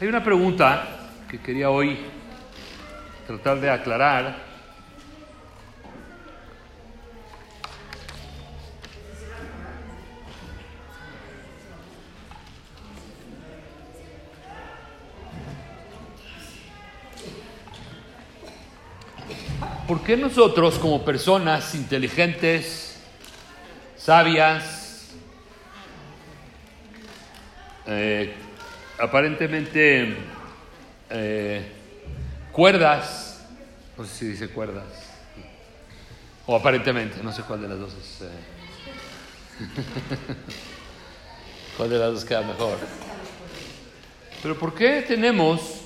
Hay una pregunta que quería hoy tratar de aclarar. ¿Por qué nosotros como personas inteligentes, sabias, eh, aparentemente eh, cuerdas, no sé si dice cuerdas, o aparentemente, no sé cuál de las dos es. Eh, ¿Cuál de las dos queda mejor? Pero ¿por qué tenemos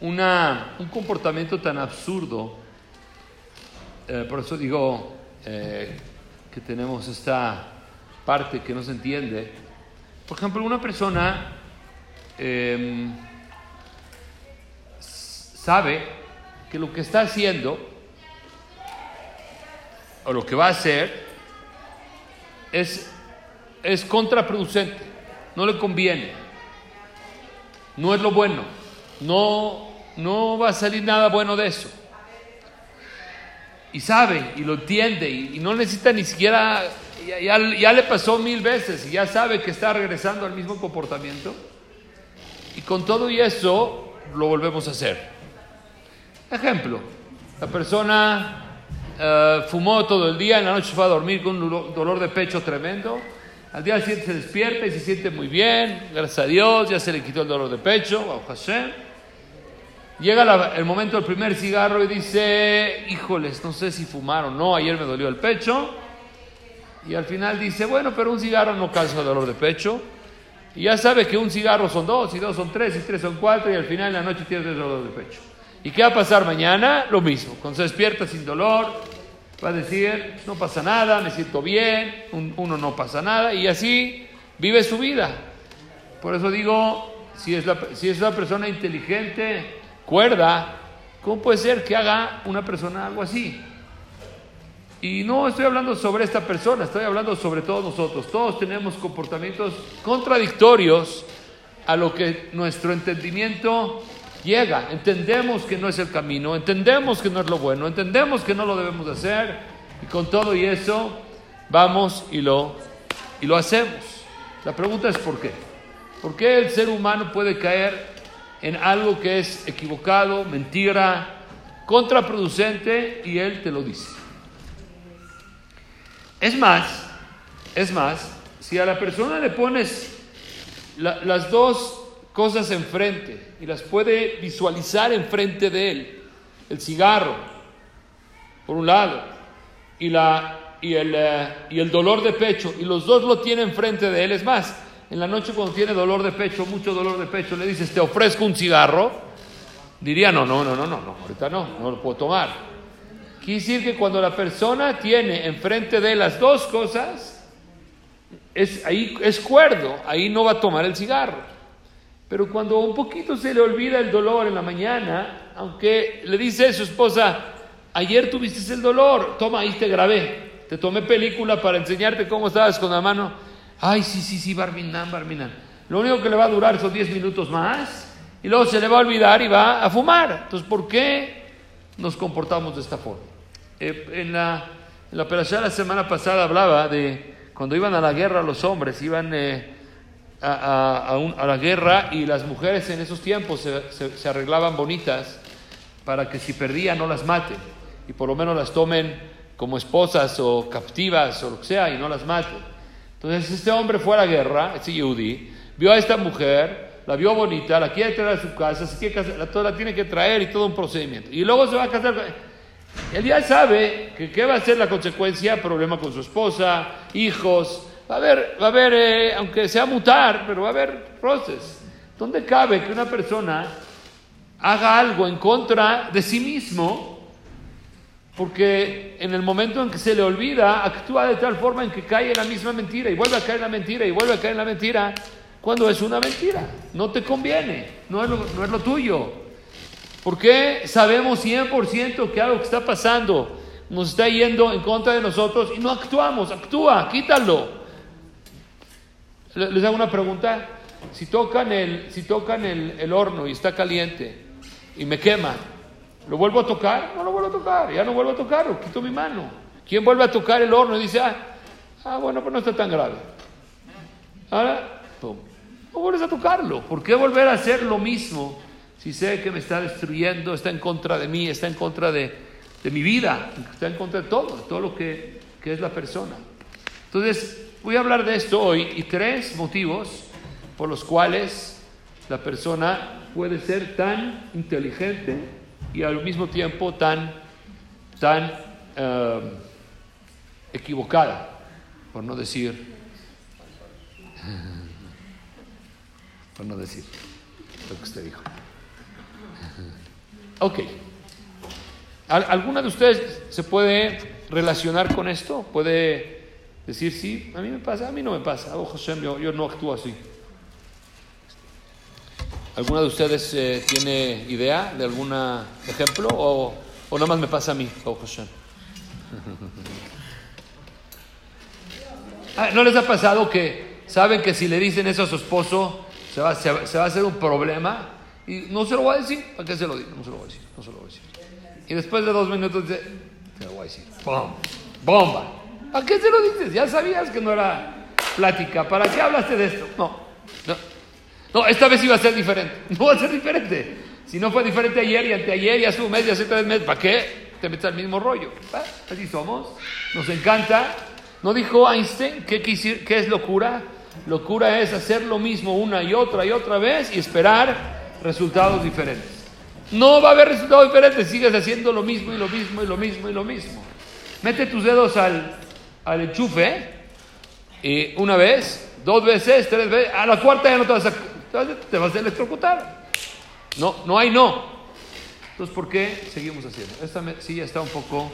una, un comportamiento tan absurdo? Eh, por eso digo eh, que tenemos esta parte que no se entiende. Por ejemplo, una persona eh, sabe que lo que está haciendo o lo que va a hacer es, es contraproducente, no le conviene, no es lo bueno, no, no va a salir nada bueno de eso. Y sabe y lo entiende y, y no necesita ni siquiera, ya, ya, ya le pasó mil veces y ya sabe que está regresando al mismo comportamiento. Y con todo y eso lo volvemos a hacer. Ejemplo, la persona uh, fumó todo el día, en la noche fue a dormir con un dolor de pecho tremendo, al día siguiente se despierta y se siente muy bien, gracias a Dios, ya se le quitó el dolor de pecho, a Hashem. Llega la, el momento del primer cigarro y dice, híjoles, no sé si fumaron o no, ayer me dolió el pecho. Y al final dice, bueno, pero un cigarro no causa dolor de pecho. Y ya sabe que un cigarro son dos, y dos son tres, y tres son cuatro, y al final en la noche tiene dolor de pecho. ¿Y qué va a pasar mañana? Lo mismo. Cuando se despierta sin dolor, va a decir, no pasa nada, me siento bien, un, uno no pasa nada, y así vive su vida. Por eso digo, si es, la, si es una persona inteligente, cuerda, ¿cómo puede ser que haga una persona algo así? Y no estoy hablando sobre esta persona, estoy hablando sobre todos nosotros. Todos tenemos comportamientos contradictorios a lo que nuestro entendimiento llega. Entendemos que no es el camino, entendemos que no es lo bueno, entendemos que no lo debemos hacer. Y con todo y eso vamos y lo, y lo hacemos. La pregunta es ¿por qué? ¿Por qué el ser humano puede caer en algo que es equivocado, mentira, contraproducente y él te lo dice? Es más, es más, si a la persona le pones la, las dos cosas enfrente y las puede visualizar enfrente de él, el cigarro, por un lado, y, la, y, el, uh, y el dolor de pecho, y los dos lo tiene enfrente de él, es más, en la noche cuando tiene dolor de pecho, mucho dolor de pecho, le dices, te ofrezco un cigarro, diría, no, no, no, no, no ahorita no, no lo puedo tomar. Quiere decir que cuando la persona tiene enfrente de las dos cosas, es, ahí es cuerdo, ahí no va a tomar el cigarro. Pero cuando un poquito se le olvida el dolor en la mañana, aunque le dice a su esposa, ayer tuviste el dolor, toma, ahí te grabé, te tomé película para enseñarte cómo estabas con la mano. Ay, sí, sí, sí, Barminan, Barminan. Lo único que le va a durar son 10 minutos más y luego se le va a olvidar y va a fumar. Entonces, ¿por qué nos comportamos de esta forma? Eh, en la, en la operación la semana pasada hablaba de cuando iban a la guerra los hombres, iban eh, a, a, a, un, a, la guerra y las mujeres en esos tiempos se, se, se, arreglaban bonitas para que si perdían no las maten y por lo menos las tomen como esposas o captivas o lo que sea y no las maten. Entonces este hombre fue a la guerra, este Yehudi, vio a esta mujer, la vio bonita, la quiere traer a su casa, se quiere casar, la, la tiene que traer y todo un procedimiento. Y luego se va a casar él ya sabe que qué va a ser la consecuencia, problema con su esposa, hijos, va a haber, va a haber eh, aunque sea mutar, pero va a haber roces. ¿Dónde cabe que una persona haga algo en contra de sí mismo? Porque en el momento en que se le olvida, actúa de tal forma en que cae la misma mentira y vuelve a caer la mentira y vuelve a caer la mentira cuando es una mentira. No te conviene, no es lo, no es lo tuyo. ¿Por qué sabemos 100% que algo que está pasando nos está yendo en contra de nosotros y no actuamos? Actúa, quítalo. Les hago una pregunta. si tocan el, si tocan el, el horno y está caliente y me quema, ¿lo vuelvo a tocar? No lo vuelvo a tocar, ya no vuelvo a tocarlo, quito mi mano. ¿Quién vuelve a tocar el horno y dice, ah, ah bueno, pues no está tan grave? Ahora, pum, no vuelves a tocarlo. ¿Por qué volver a hacer lo mismo si sé que me está destruyendo, está en contra de mí, está en contra de, de mi vida, está en contra de todo, todo lo que, que es la persona? Entonces, voy a hablar de esto hoy y tres motivos por los cuales la persona puede ser tan inteligente y al mismo tiempo tan, tan eh, equivocada, por no decir, por no decir lo que usted dijo. Ok. ¿Alguna de ustedes se puede relacionar con esto? ¿Puede decir, sí, a mí me pasa, a mí no me pasa, oh José, yo, no actúo así? ¿Alguna de ustedes eh, tiene idea de algún ejemplo o, o nada más me pasa a mí, oh? Ah, ¿No les ha pasado que saben que si le dicen eso a su esposo se va, se, va a hacer un problema? Y no se lo voy a decir. ¿Para qué se lo digo? No se lo voy a decir. No se lo voy a decir. Y después de dos minutos dice, te lo voy a decir. ¡Bom! ¡Bomba! ¿Para qué se lo dices? Ya sabías que no era plática. ¿Para qué hablaste de esto? No. No, no esta vez iba a ser diferente. No va a ser diferente. Si no fue diferente ayer y anteayer y hace un mes y hace tres meses, ¿para qué te metes al mismo rollo? ¿Ah? Así somos. Nos encanta ¿No dijo Einstein qué, qué es locura? Locura es hacer lo mismo una y otra y otra vez y esperar resultados diferentes. No va a haber resultados diferentes, sigues haciendo lo mismo y lo mismo y lo mismo y lo mismo. Mete tus dedos al, al enchufe y una vez, dos veces, tres veces, a la cuarta ya no te vas a, te vas a electrocutar. No, no hay no. Entonces, ¿por qué seguimos haciendo? Esta silla está un poco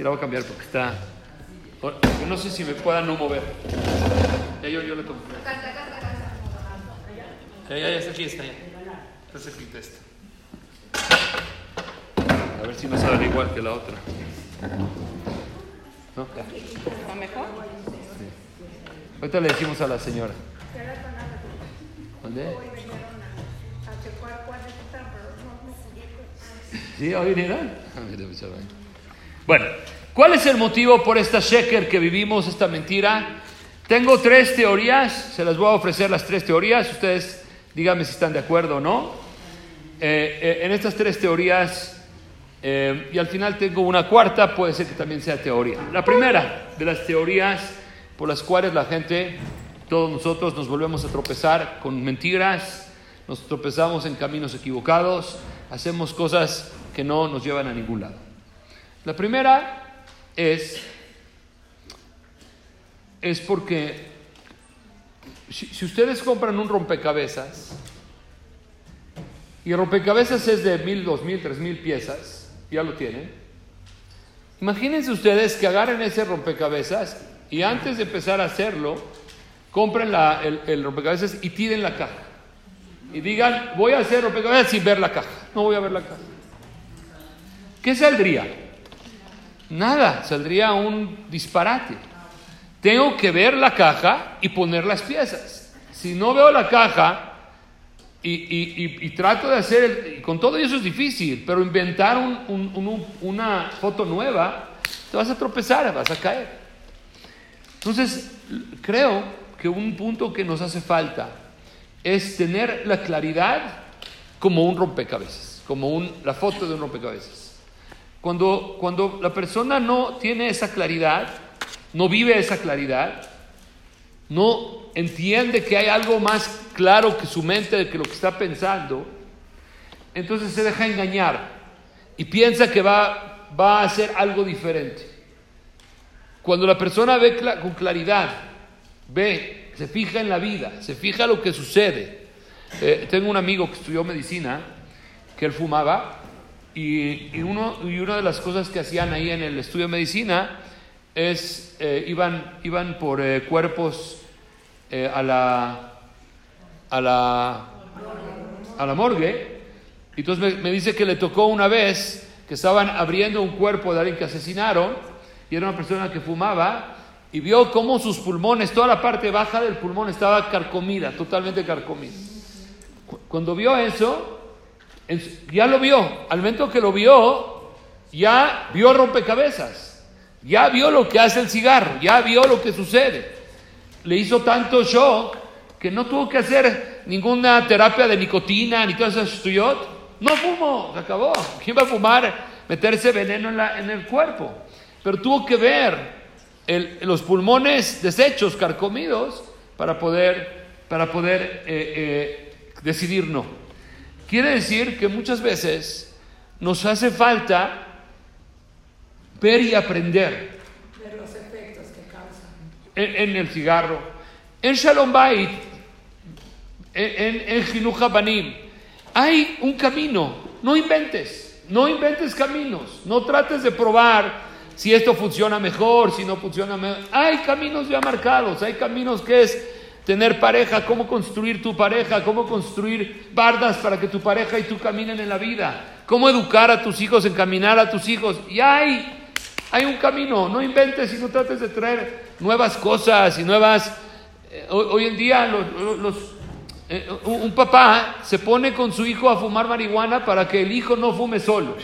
Sí, la voy a cambiar porque está. No sé si me pueda no mover. Ya yo, yo le tomo. Ya, ya, ya está aquí, está ya. Está cerquita esta. A ver si me sale igual que la otra. ¿No? ¿Está mejor? Sí. Ahorita le decimos a la señora. ¿Dónde? ¿Sí? ¿Hoy vinieron? Bueno, ¿cuál es el motivo por esta sheker que vivimos, esta mentira? Tengo tres teorías, se las voy a ofrecer las tres teorías, ustedes díganme si están de acuerdo o no. Eh, eh, en estas tres teorías, eh, y al final tengo una cuarta, puede ser que también sea teoría. La primera de las teorías por las cuales la gente, todos nosotros nos volvemos a tropezar con mentiras, nos tropezamos en caminos equivocados, hacemos cosas que no nos llevan a ningún lado. La primera es, es porque si, ustedes compran un rompecabezas y el rompecabezas es de mil, dos mil, tres mil piezas, ya lo tienen. Imagínense ustedes que agarren ese rompecabezas y antes de empezar a hacerlo, compren el, el, rompecabezas y tiren la caja. Y digan, voy a hacer rompecabezas sin ver la caja. No voy a ver la caja. ¿Qué saldría? Nada, saldría un disparate. Tengo que ver la caja y poner las piezas. Si no veo la caja y, trato de hacer, con todo eso es difícil, pero inventar una foto nueva, te vas a tropezar, vas a caer. Entonces, creo que un punto que nos hace falta es tener la claridad como un rompecabezas, como la foto de un rompecabezas. Cuando, cuando la persona no tiene esa claridad, no vive esa claridad, no entiende que hay algo más claro que su mente de que lo que está pensando, entonces se deja engañar y piensa que va, va a hacer algo diferente. Cuando la persona ve con claridad, ve, se fija en la vida, se fija lo que sucede. Eh, tengo un amigo que estudió medicina, que él fumaba, y, uno, y una de las cosas que hacían ahí en el estudio de medicina es, eh, iban, iban por eh, cuerpos eh, a, la, a, la, a la morgue. Y entonces me, me, dice que le tocó una vez que estaban abriendo un cuerpo de alguien que asesinaron y era una persona que fumaba y vio cómo sus pulmones, toda la parte baja del pulmón estaba carcomida, totalmente carcomida. Cuando vio eso, ya lo vio. Al momento que lo vio, ya vio rompecabezas. Ya vio lo que hace el cigarro, ya vio lo que sucede. Le hizo tanto shock que no tuvo que hacer ninguna terapia de nicotina ni todas esas No fumó, se acabó. ¿Quién va a fumar? Meterse veneno en, el cuerpo. Pero tuvo que ver los pulmones deshechos, carcomidos, para poder, para poder eh, eh, decidir no. Quiere decir que muchas veces nos hace falta ver y aprender. Ver los efectos que causan. En, el cigarro. En Shalom Bait, en, en Banim, hay un camino. No inventes, no inventes caminos. No trates de probar si esto funciona mejor, si no funciona mejor. Hay caminos ya marcados, hay caminos que es tener pareja, cómo construir tu pareja, cómo construir bardas para que tu pareja y tú caminen en la vida, cómo educar a tus hijos, encaminar a tus hijos. Y hay, hay un camino, no inventes y no trates de traer nuevas cosas y nuevas... Eh, hoy, en día los, eh, un papá se pone con su hijo a fumar marihuana para que el hijo no fume solo.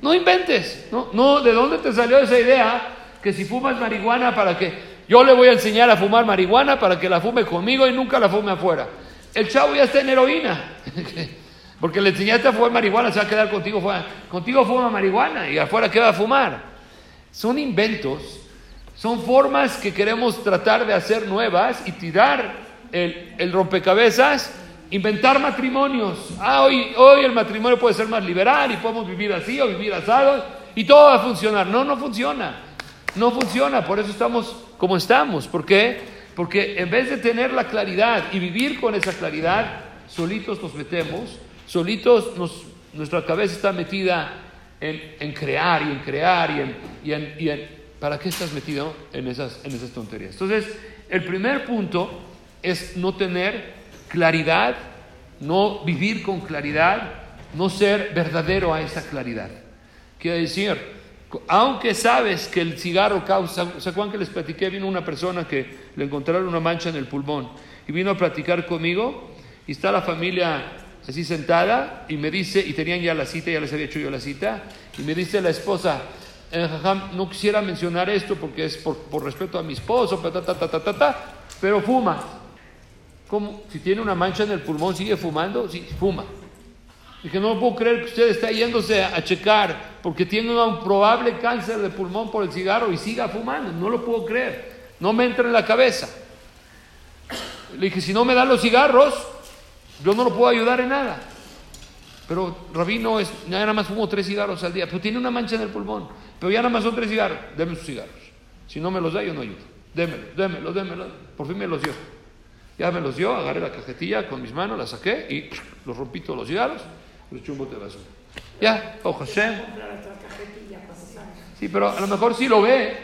No inventes, no, no, ¿de dónde te salió esa idea que si fumas marihuana para que yo le voy a enseñar a fumar marihuana para que la fume conmigo y nunca la fume afuera. El chavo ya está en heroína. Porque le enseñaste a fumar marihuana, se va a quedar contigo Contigo fuma marihuana y afuera qué va a fumar. Son inventos, son formas que queremos tratar de hacer nuevas y tirar el, rompecabezas, inventar matrimonios. Ah, hoy, hoy el matrimonio puede ser más liberal y podemos vivir así o vivir asado y todo va a funcionar. No, no funciona. No funciona, por eso estamos como estamos. ¿Por qué? Porque en vez de tener la claridad y vivir con esa claridad, solitos nos metemos, solitos nos, nuestra cabeza está metida en, crear y en crear y en, y en, ¿Para qué estás metido en esas, en esas tonterías? Entonces, el primer punto es no tener claridad, no vivir con claridad, no ser verdadero a esa claridad. Quiere decir, aunque sabes que el cigarro causa, ¿se acuerdan que les platiqué? Vino una persona que le encontraron una mancha en el pulmón y vino a platicar conmigo y está la familia así sentada y me dice, y tenían ya la cita, ya les había hecho yo la cita, y me dice la esposa, eh, no quisiera mencionar esto porque es por, respeto a mi esposo, pero fuma. Si tiene una mancha en el pulmón, ¿sigue fumando? Sí, fuma. Dije, no puedo creer que usted está yéndose a checar porque tiene un probable cáncer de pulmón por el cigarro y siga fumando. No lo puedo creer. No me entra en la cabeza. Le dije, si no me dan los cigarros, yo no lo puedo ayudar en nada. Pero Rabino, es, ya nada más fumo tres cigarros al día, pero tiene una mancha en el pulmón. Pero ya nada más son tres cigarros. Deme sus cigarros. Si no me los da, yo no ayudo. Démelo, démelo, démelo. Por fin me los dio. Ya me los dio, agarré la cajetilla con mis manos, la saqué y los rompí todos los cigarros los chumbos de basura. Ya, ojo Hashem. Sí, pero a lo mejor sí lo ve.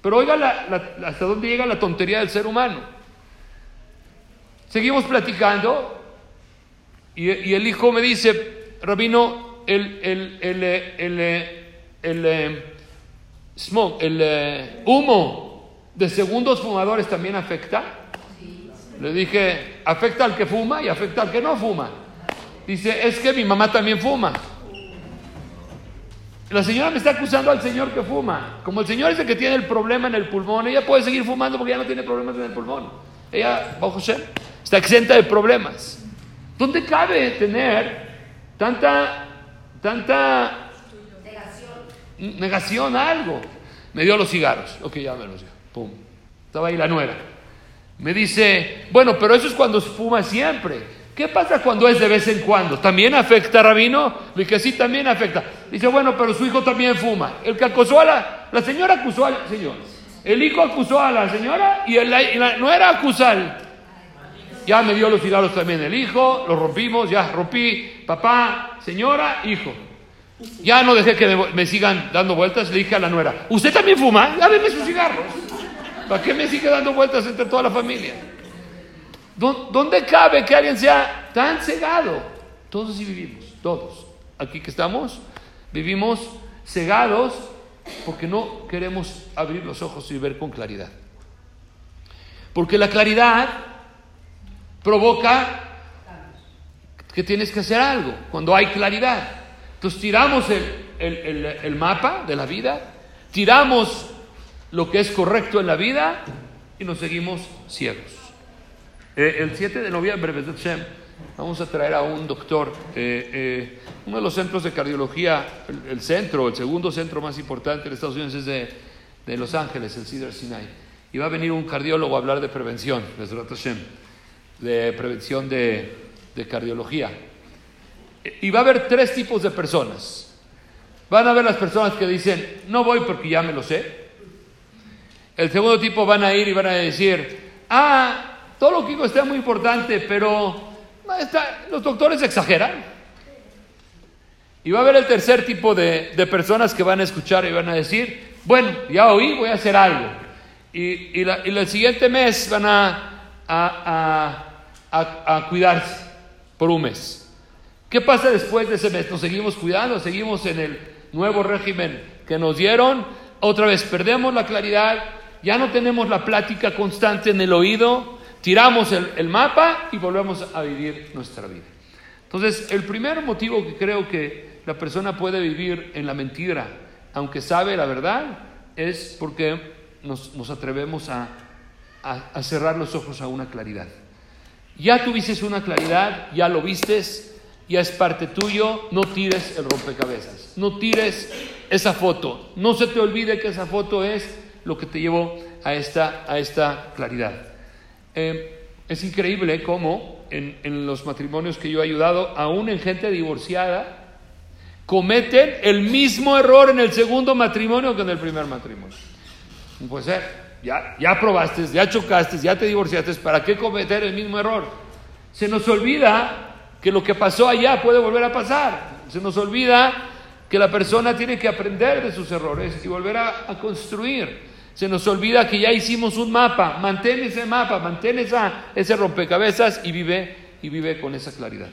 Pero oiga hasta dónde llega la tontería del ser humano. Seguimos platicando y, el hijo me dice, Rabino, el, el, el, el, el smoke, el humo de segundos fumadores también afecta. Le dije, afecta al que fuma y afecta al que no fuma. Dice, es que mi mamá también fuma. La señora me está acusando al señor que fuma. Como el señor es el que tiene el problema en el pulmón, ella puede seguir fumando porque ya no tiene problemas en el pulmón. Ella, bajo Hashem, está exenta de problemas. ¿Dónde cabe tener tanta, tanta negación, negación a algo? Me dio los cigarros. Ok, ya me los dio. Pum. Estaba ahí la nuera. Me dice, bueno, pero eso es cuando fuma siempre. ¿Qué pasa cuando es de vez en cuando? ¿También afecta, Rabino? Dije, sí, también afecta. Dice, bueno, pero su hijo también fuma. El que acusó a la, la señora acusó al señor. El hijo acusó a la señora y, no era acusar. Ya me dio los cigarros también el hijo, los rompimos, ya rompí, papá, señora, hijo. Ya no dejé que me sigan dando vueltas, le dije a la nuera, ¿usted también fuma? Ya sus cigarros. ¿Para qué me sigue dando vueltas entre toda la familia? ¿Dónde cabe que alguien sea tan cegado? Todos sí vivimos, todos. Aquí que estamos, vivimos cegados Porque no queremos abrir los ojos y ver con claridad. Porque la claridad provoca que tienes que hacer algo cuando hay claridad. Entonces tiramos el, mapa de la vida, tiramos lo que es correcto en la vida y nos seguimos ciegos. Eh, el 7 de noviembre, vamos a traer a un doctor, eh, eh, uno de los centros de cardiología, el, centro, el segundo centro más importante de Estados Unidos es de, de Los Ángeles, el Cedar Sinai. Y va a venir un cardiólogo a hablar de prevención, de prevención de, cardiología. Y va a haber tres tipos de personas. Van a haber las personas que dicen, no voy porque ya me lo sé. El segundo tipo van a ir y van a decir, ah, todo lo que digo está muy importante, pero los doctores exageran. Y va a haber el tercer tipo de, personas que van a escuchar y van a decir, bueno, ya oí, voy a hacer algo y, el siguiente mes van a, a, cuidarse por un mes. ¿Qué pasa después de ese mes? ¿Nos seguimos cuidando? ¿Seguimos en el nuevo régimen que nos dieron? Otra vez perdemos la claridad, ya no tenemos la plática constante en el oído, tiramos el, mapa y volvemos a vivir nuestra vida. Entonces, el primer motivo que creo que la persona puede vivir en la mentira, aunque sabe la verdad, es porque nos, atrevemos a, cerrar los ojos a una claridad. Ya tuviste una claridad, ya lo vistes, ya es parte tuyo, no tires el rompecabezas, no tires esa foto, no se te olvide que esa foto es lo que te llevó a esta, a esta claridad. Eh, es increíble cómo en, los matrimonios que yo he ayudado, aún en gente divorciada, cometen el mismo error en el segundo matrimonio que en el primer matrimonio. No puede ser. Ya, ya probaste, ya chocaste, ya te divorciaste, ¿para qué cometer el mismo error? Se nos olvida que lo que pasó allá puede volver a pasar. Se nos olvida que la persona tiene que aprender de sus errores y volver a, construir. Se nos olvida que ya hicimos un mapa. Mantén ese mapa, mantén esa, ese rompecabezas y vive, y vive con esa claridad.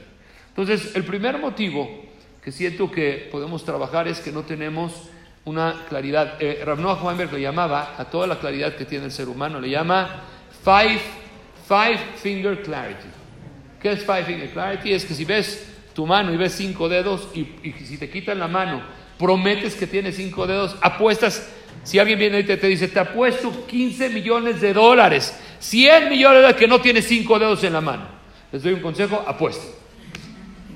Entonces, el primer motivo que siento que podemos trabajar es que no tenemos una claridad. Eh, Ravnoa lo llamaba a toda la claridad que tiene el ser humano, le llama five, five finger clarity. ¿Qué es five finger clarity? Es que si ves tu mano y ves cinco dedos y, si te quitan la mano, prometes que tienes cinco dedos, apuestas. Si alguien viene y te, dice, te apuesto 15 millones de dólares, 100 millones de que no tienes cinco dedos en la mano. Les doy un consejo, apuesta.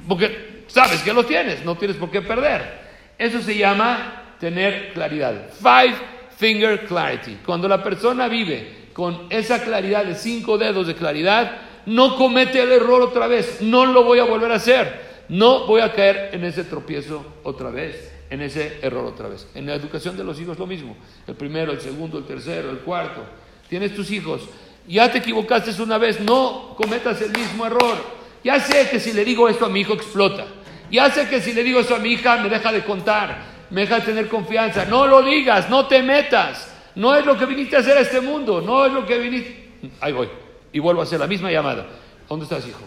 Porque sabes que lo tienes, no tienes por qué perder. Eso se llama tener claridad. Five finger clarity. Cuando la persona vive con esa claridad de cinco dedos de claridad, no comete el error otra vez. No lo voy a volver a hacer. No voy a caer en ese tropiezo otra vez, en ese error otra vez. En la educación de los hijos lo mismo. El primero, el segundo, el tercero, el cuarto. Tienes tus hijos. Ya te equivocaste una vez, no cometas el mismo error. Ya sé que si le digo esto a mi hijo explota. Ya sé que si le digo eso a mi hija me deja de contar me deja tener confianza. No lo digas, no te metas. No es lo que viniste a hacer a este mundo, no es lo que viniste. Ahí voy. Y vuelvo a hacer la misma llamada. ¿Dónde estás, hijo?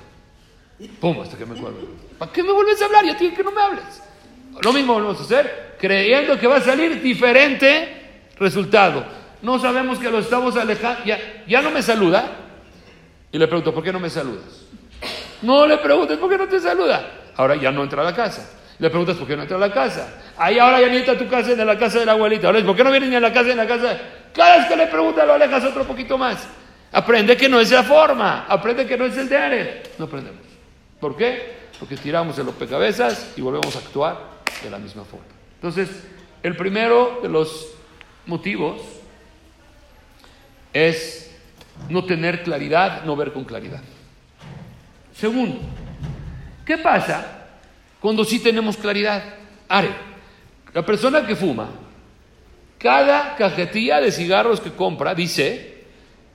Pum, hasta que me acuerdo. ¿Para qué me vuelves a hablar? Ya tiene que no me hables. Lo mismo volvemos a hacer, creyendo que va a salir diferente resultado. No sabemos que lo estamos alejando. Ya, ya no me saluda. Y le pregunto, ¿por qué no me saludas? No le preguntes, ¿por qué no te saluda? Ahora ya no entra a la casa. Le preguntas, ¿por qué no entra a la casa? Ahí ahora ya ni entra a tu casa, en la casa de la abuelita. Ahora, ¿por qué no vienes ni a la casa, en la casa? Cada vez que le preguntas, lo alejas otro poquito más. Aprende que no es la forma. Aprende que no es el de No aprendemos. ¿Por qué? Porque tiramos el rompecabezas y volvemos a actuar de la misma forma. Entonces, el primero de los motivos es no tener claridad, no ver con claridad. Segundo, ¿qué pasa cuando sí tenemos claridad. Are, la persona que fuma, cada cajetilla de cigarros que compra dice,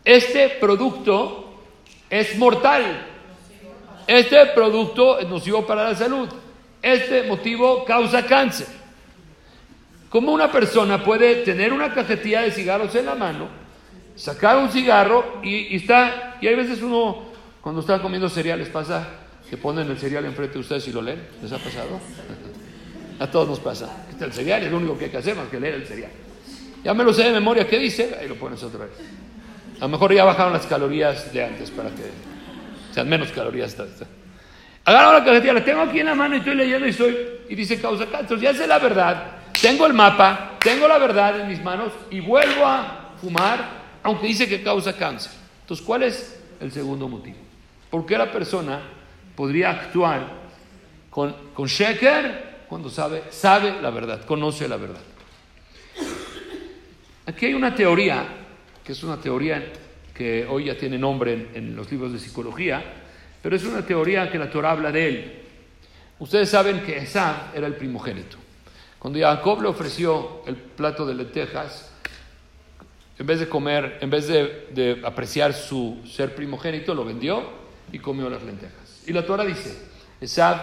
este producto es mortal, este producto es nocivo para la salud, este motivo causa cáncer. ¿Cómo una persona puede tener una cajetilla de cigarros en la mano, sacar un cigarro y, está, y hay veces uno cuando está comiendo cereales pasa que ponen el cereal enfrente de ustedes y lo leen? ¿Les ha pasado? A todos nos pasa. El cereal es lo único que hay que hacer más que leer el cereal. Ya me lo sé de memoria qué dice, ahí lo pones otra vez. A lo mejor ya bajaron las calorías de antes para que sean menos calorías. Agarro la cajetilla, la tengo aquí en la mano y estoy leyendo y, estoy, y dice causa cáncer. Ya sé la verdad, tengo el mapa, tengo la verdad en mis manos y vuelvo a fumar, aunque dice que causa cáncer. Entonces, ¿cuál es el segundo motivo? ¿Por qué la persona podría actuar con, con sheker cuando sabe, sabe la verdad, conoce la verdad? Aquí hay una teoría, que es una teoría que hoy ya tiene nombre en los libros de psicología, pero es una teoría que la Torah habla de él. Ustedes saben que Esab era el primogénito. Cuando Jacob le ofreció el plato de lentejas, en vez de comer, en vez de, apreciar su ser primogénito, lo vendió y comió las lentejas. Y la Torah dice, Esab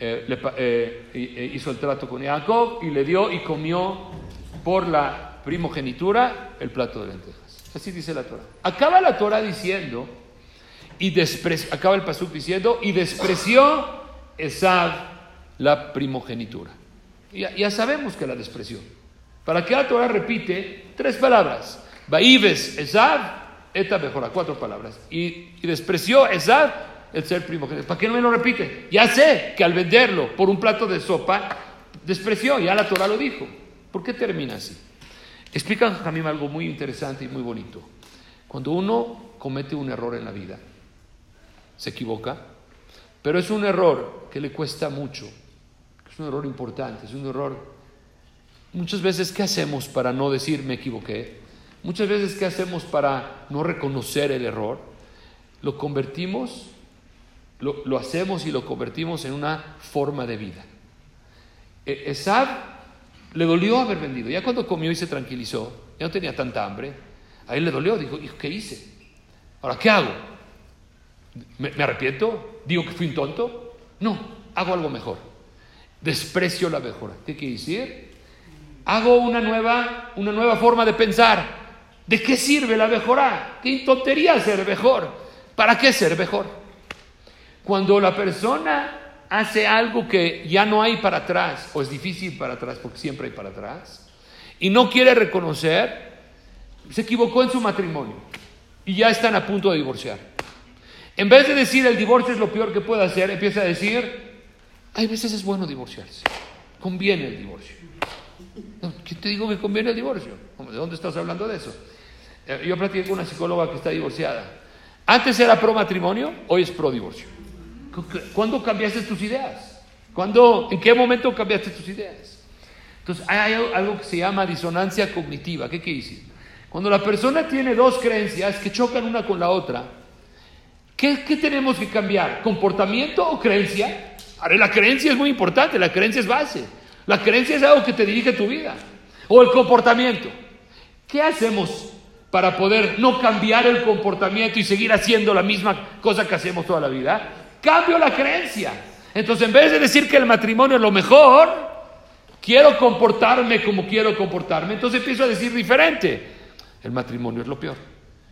eh, eh, eh, hizo el trato con Jacob y le dio y comió por la primogenitura el plato de lentejas. Así dice la Torah. Acaba la Torah diciendo, y acaba el pasuk diciendo, y despreció Esab la primogenitura. Ya, ya sabemos que la despreció. ¿Para qué la Torah repite tres palabras? Baives Esab, eta mejora, cuatro palabras. Y, y despreció Esab el ser primogénito. ¿Para qué no me lo repite? Ya sé que al venderlo por un plato de sopa, despreció, ya la Torah lo dijo. ¿Por qué termina así? Explica también algo muy interesante y muy bonito. Cuando uno comete un error en la vida, se equivoca, pero es un error que le cuesta mucho, es un error importante, es un error Muchas veces, ¿qué hacemos para no decir me equivoqué? Muchas veces, ¿qué hacemos para no reconocer el error? Lo convertimos, lo, hacemos y lo convertimos en una forma de vida. E, Esab le dolió haber vendido. Ya cuando comió y se tranquilizó, ya no tenía tanta hambre, a él le dolió. Dijo, ¿qué hice? Ahora, ¿qué hago? ¿Me, ¿Me, arrepiento? ¿Digo que fui un tonto? No, hago algo mejor. Desprecio la mejora. ¿Qué quiere decir? hago una nueva, una nueva forma de pensar. ¿De qué sirve la mejora? ¿Qué tontería ser mejor? ¿Para qué ser mejor? Cuando la persona hace algo que ya no hay para atrás, o es difícil para atrás porque siempre hay para atrás, y no quiere reconocer, se equivocó en su matrimonio y ya están a punto de divorciar. En vez de decir el divorcio es lo peor que puede hacer, empieza a decir, hay veces es bueno divorciarse, conviene el divorcio. ¿Qué te digo que conviene el divorcio? ¿De dónde estás hablando de eso? Eh, yo platiqué con una psicóloga que está divorciada. Antes era pro matrimonio, hoy es pro divorcio. ¿Cuándo cambiaste tus ideas? ¿Cuándo, ¿En qué momento cambiaste tus ideas? Entonces, hay algo que se llama disonancia cognitiva. ¿Qué quiere decir? Cuando la persona tiene dos creencias que chocan una con la otra, ¿qué, qué tenemos que cambiar? ¿Comportamiento o creencia? Ahora, la creencia es muy importante, la creencia es base. La creencia es algo que te dirige tu vida. O el comportamiento. ¿Qué hacemos para poder no cambiar el comportamiento y seguir haciendo la misma cosa que hacemos toda la vida? Cambio la creencia. Entonces, en vez de decir que el matrimonio es lo mejor, quiero comportarme como quiero comportarme. Entonces empiezo a decir diferente. El matrimonio es lo peor.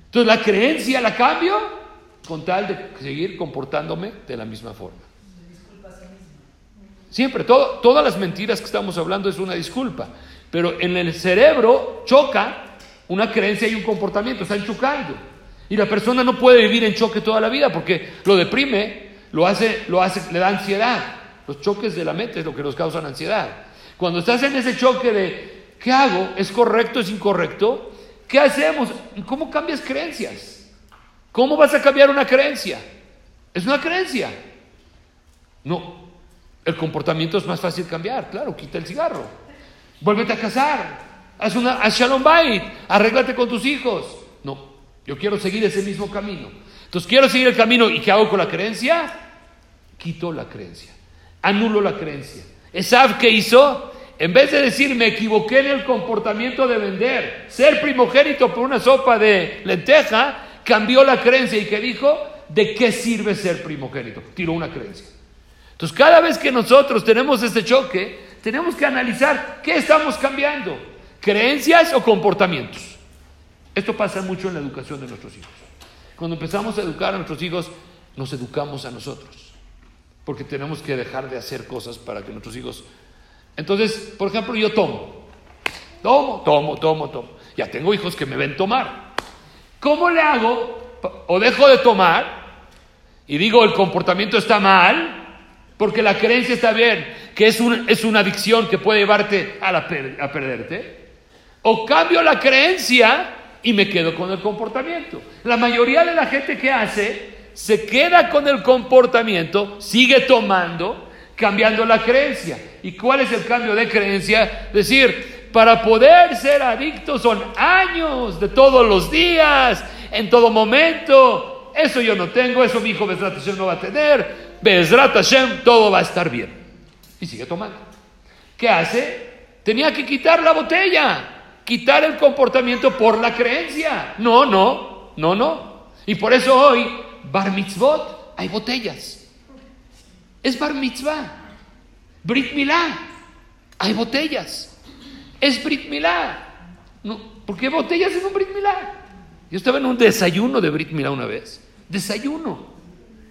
Entonces, la creencia la cambio con tal de seguir comportándome de la misma forma. Siempre, todas las mentiras que estamos hablando es una disculpa. Pero en el cerebro choca una creencia y un comportamiento, están chocando. Y la persona no puede vivir en choque toda la vida porque lo deprime, lo hace, lo hace, le da ansiedad. Los choques de la mente es lo que nos causan ansiedad. Cuando estás en ese choque de ¿qué hago? ¿Es correcto? ¿Es incorrecto? ¿Qué hacemos? ¿Cómo cambias creencias? ¿Cómo vas a cambiar una creencia? Es una creencia. No, el comportamiento es más fácil cambiar, claro, quita el cigarro. Vuélvete a casar, haz, una, haz shalom bait, arréglate con tus hijos. No, yo quiero seguir ese mismo camino. Entonces quiero seguir el camino y ¿qué hago con la creencia? Quito la creencia, anulo la creencia. Esab, ¿qué hizo? En vez de decir me equivoqué en el comportamiento de vender, ser primogénito por una sopa de lenteja, cambió la creencia y ¿qué dijo? ¿De qué sirve ser primogénito? Tiró una creencia. Entonces, cada vez que nosotros tenemos este choque, tenemos que analizar qué estamos cambiando, creencias o comportamientos. Esto pasa mucho en la educación de nuestros hijos. Cuando empezamos a educar a nuestros hijos, nos educamos a nosotros, porque tenemos que dejar de hacer cosas para que nuestros hijos Entonces, por ejemplo, yo tomo. Tomo, tomo, tomo, tomo. Ya tengo hijos que me ven tomar. ¿Cómo le hago? O dejo de tomar y digo el comportamiento está mal, porque la creencia está bien, que es, es una adicción que puede llevarte a, la a perderte. O cambio la creencia y me quedo con el comportamiento. La mayoría de la gente que hace se queda con el comportamiento, sigue tomando, cambiando la creencia. ¿Y cuál es el cambio de creencia? Decir, para poder ser adicto son años de todos los días, en todo momento. Eso yo no tengo, eso mi hijo Bezrat Hashem no va a tener. Bezrat Hashem, todo va a estar bien. Y sigue tomando. ¿Qué hace? Tenía que quitar la botella, quitar el comportamiento por la creencia. No, no, no, no. Y por eso hoy Bar mitzvot, hay botellas. Es bar mitzvah. Brit milá, hay botellas. Es Brit milá. No, ¿Por qué botellas en un Brit milá? Yo estaba en un desayuno de Brit milá una vez. Desayuno.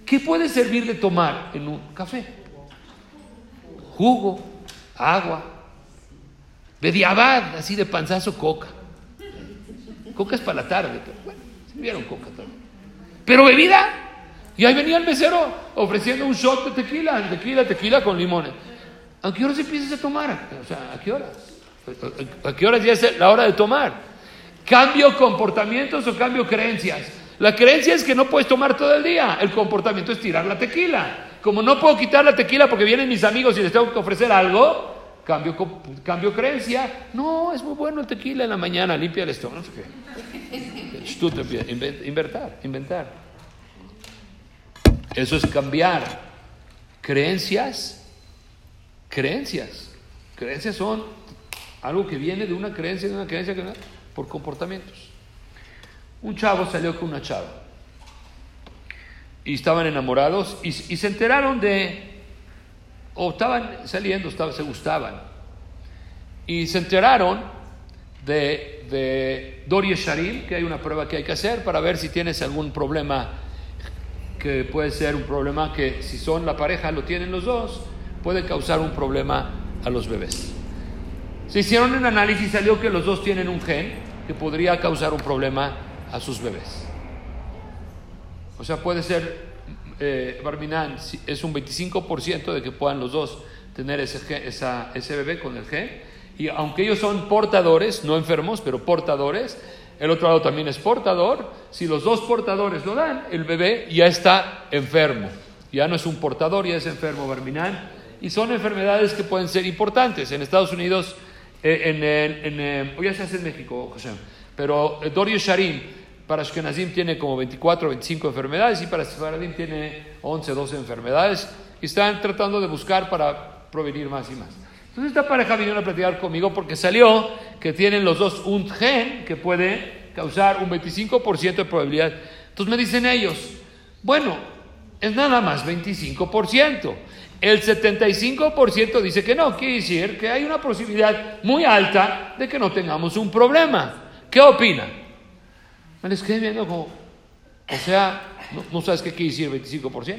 ¿Qué puede servir de tomar en un café? Jugo, agua, bediabad, así de panzazo, coca. Coca es para la tarde, pero bueno, sirvieron coca también. Pero bebida. Y ahí venía el mesero ofreciendo un shot de tequila, tequila, tequila con limones. ¿A qué horas empiezas a tomar? O sea, ¿a qué horas? ¿A qué horas ya es la hora de tomar? ¿Cambio comportamientos o cambio creencias? La creencia es que no puedes tomar todo el día. El comportamiento es tirar la tequila. Como no puedo quitar la tequila porque vienen mis amigos y les tengo que ofrecer algo, cambio, cambio creencia. No, es muy bueno el tequila en la mañana, limpia el estómago. No sé qué inventar, inventar. Eso es cambiar creencias, creencias. Creencias son algo que viene de una creencia, de una creencia que por comportamientos. Un chavo salió con una chava y estaban enamorados y, se enteraron de, o estaban saliendo, estaban, se gustaban y se enteraron de, de Dori Sharim, que hay una prueba que hay que hacer para ver si tienes algún problema que puede ser un problema que si son la pareja, lo tienen los dos, puede causar un problema a los bebés. Se hicieron un análisis y salió que los dos tienen un gen que podría causar un problema a sus bebés. O sea, puede ser, eh, Barminan, es un 25% de que puedan los dos tener ese, ese bebé con el gen y aunque ellos son portadores, no enfermos, pero portadores, el otro lado también es portador, si los dos portadores lo dan, el bebé ya está enfermo. Ya no es un portador, ya es enfermo verminal. Y son enfermedades que pueden ser importantes. En Estados Unidos, en, en, en, ya se hace en México, José, pero Dorio Sharim para Ashkenazim tiene como 24 o 25 enfermedades y para Sefaradim tiene 11 12 enfermedades. Y están tratando de buscar para provenir más y más. Entonces esta pareja vino a platicar conmigo porque salió que tienen los dos un gen que puede causar un 25% de probabilidad. Entonces me dicen ellos, bueno, es nada más 25%. El 75% dice que no, quiere decir que hay una posibilidad muy alta de que no tengamos un problema. ¿Qué opinan? Me les quedé viendo como, o sea, no, sabes qué quiere decir 25%.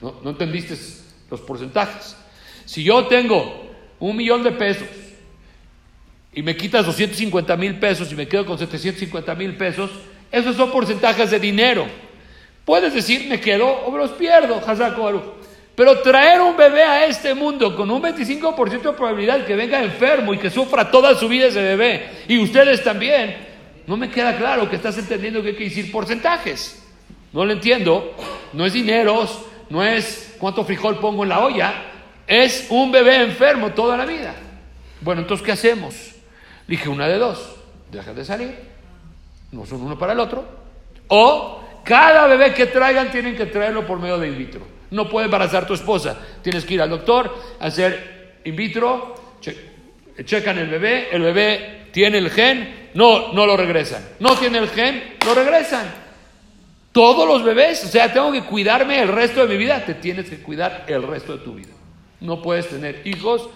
No, no entendiste los porcentajes. Si yo tengo un millón de pesos y me quitas 250 mil pesos y me quedo con 750 mil pesos, esos son porcentajes de dinero. Puedes decir, me quedo o los pierdo, Pero traer un bebé a este mundo con un 25% de probabilidad que venga enfermo y que sufra toda su vida ese bebé, y ustedes también, no me queda claro que estás entendiendo que hay que decir porcentajes. No lo entiendo. No es dineros, no es cuánto frijol pongo en la olla, es un bebé enfermo toda la vida. Bueno, entonces, ¿qué hacemos? Dije, una de dos, deja de salir, no son uno para el otro, o cada bebé que traigan tienen que traerlo por medio de in vitro. No puede embarazar tu esposa, tienes que ir al doctor, hacer in vitro, checan el bebé, el bebé tiene el gen, no, no lo regresan. No tiene el gen, lo regresan. Todos los bebés, o sea, tengo que cuidarme el resto de mi vida, te tienes que cuidar el resto de tu vida. No puedes tener hijos